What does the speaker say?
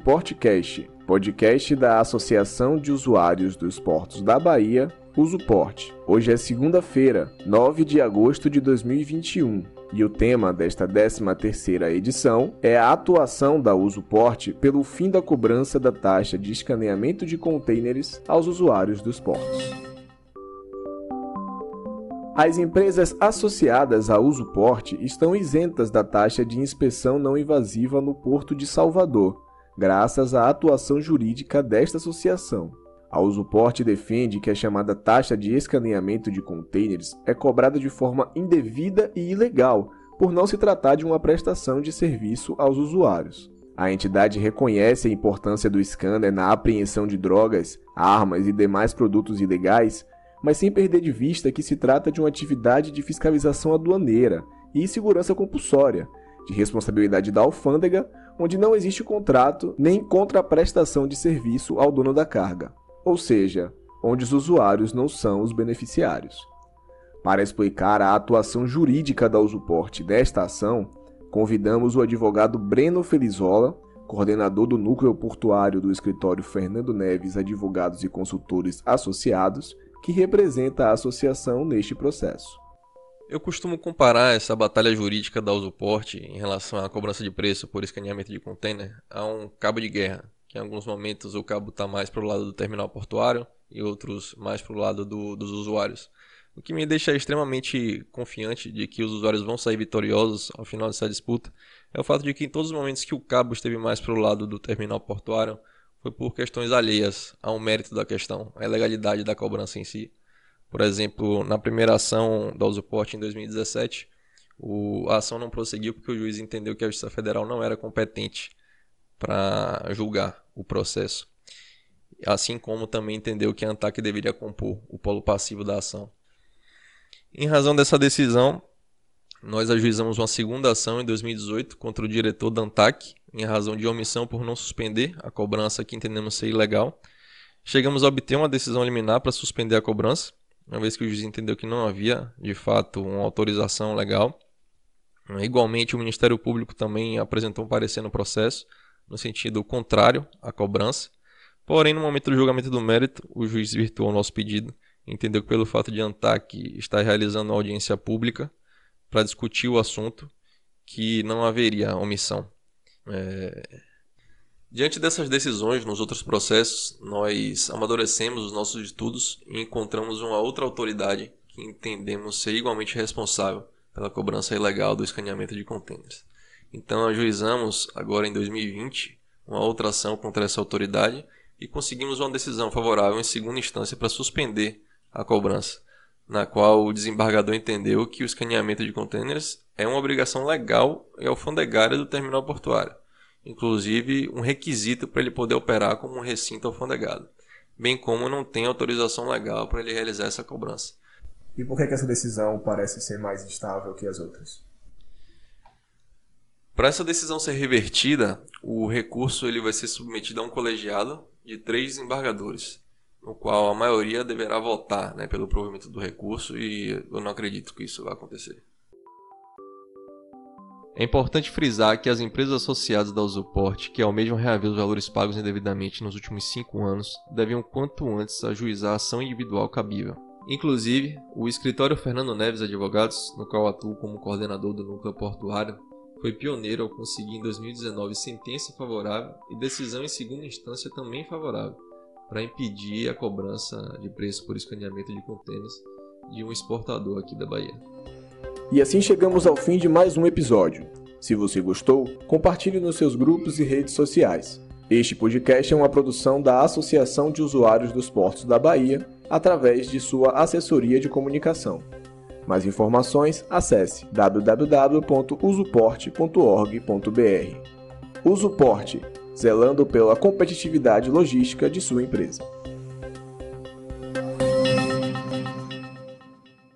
Usuportcast, podcast da Associação de Usuários dos Portos da Bahia, Usuporte. Hoje é segunda-feira, 9 de agosto de 2021, e o tema desta 13ª edição é a atuação da Usuporte pelo fim da cobrança da taxa de escaneamento de contêineres aos usuários dos portos. As empresas associadas a Usuporte estão isentas da taxa de inspeção não invasiva no Porto de Salvador, graças à atuação jurídica desta associação. A Usuporte defende que a chamada taxa de escaneamento de contêineres é cobrada de forma indevida e ilegal, por não se tratar de uma prestação de serviço aos usuários. A entidade reconhece a importância do scanner na apreensão de drogas, armas e demais produtos ilegais mas sem perder de vista que se trata de uma atividade de fiscalização aduaneira e segurança compulsória, de responsabilidade da alfândega, onde não existe contrato nem contraprestação de serviço ao dono da carga, ou seja, onde os usuários não são os beneficiários. Para explicar a atuação jurídica da Usuporte desta ação, convidamos o advogado Breno Felizola, coordenador do núcleo portuário do escritório Fernando Neves Advogados e Consultores Associados, que representa a associação neste processo. Eu costumo comparar essa batalha jurídica da Usuporte em relação à cobrança de preço por escaneamento de container a um cabo de guerra, que em alguns momentos o cabo está mais para o lado do terminal portuário e outros mais para o lado do, dos usuários. O que me deixa extremamente confiante de que os usuários vão sair vitoriosos ao final dessa disputa é o fato de que em todos os momentos que o cabo esteve mais para o lado do terminal portuário, foi por questões alheias ao mérito da questão, à legalidade da cobrança em si. Por exemplo, na primeira ação da Usuporte em 2017, o, a ação não prosseguiu porque o juiz entendeu que a Justiça Federal não era competente para julgar o processo. Assim como também entendeu que a ANTAC deveria compor o polo passivo da ação. Em razão dessa decisão, nós ajuizamos uma segunda ação em 2018 contra o diretor da ANTAC, em razão de omissão por não suspender a cobrança que entendemos ser ilegal. Chegamos a obter uma decisão liminar para suspender a cobrança, uma vez que o juiz entendeu que não havia, de fato, uma autorização legal. Igualmente, o Ministério Público também apresentou um parecer no processo, no sentido contrário à cobrança. Porém, no momento do julgamento do mérito, o juiz virtuou o nosso pedido, entendeu que pelo fato de ANTAC estar realizando uma audiência pública para discutir o assunto, que não haveria omissão. É... Diante dessas decisões nos outros processos, nós amadurecemos os nossos estudos e encontramos uma outra autoridade que entendemos ser igualmente responsável pela cobrança ilegal do escaneamento de contêineres. Então, ajuizamos agora em 2020 uma outra ação contra essa autoridade e conseguimos uma decisão favorável em segunda instância para suspender a cobrança, na qual o desembargador entendeu que o escaneamento de contêineres é uma obrigação legal e alfandegária do terminal portuário, inclusive um requisito para ele poder operar como um recinto alfandegado, bem como não tem autorização legal para ele realizar essa cobrança. E por que, que essa decisão parece ser mais instável que as outras? Para essa decisão ser revertida, o recurso ele vai ser submetido a um colegiado de três desembargadores, no qual a maioria deverá votar né, pelo provimento do recurso e eu não acredito que isso vai acontecer. É importante frisar que as empresas associadas da Usuporte, que almejam reaver os valores pagos indevidamente nos últimos cinco anos, deviam quanto antes ajuizar a ação individual cabível. Inclusive, o escritório Fernando Neves Advogados, no qual atuo como coordenador do núcleo portuário, foi pioneiro ao conseguir em 2019 sentença favorável e decisão em segunda instância também favorável, para impedir a cobrança de preço por escaneamento de contêineres de um exportador aqui da Bahia. E assim chegamos ao fim de mais um episódio. Se você gostou, compartilhe nos seus grupos e redes sociais. Este podcast é uma produção da Associação de Usuários dos Portos da Bahia, através de sua assessoria de comunicação. Mais informações, acesse www.usuporte.org.br. Usuporte, zelando pela competitividade logística de sua empresa.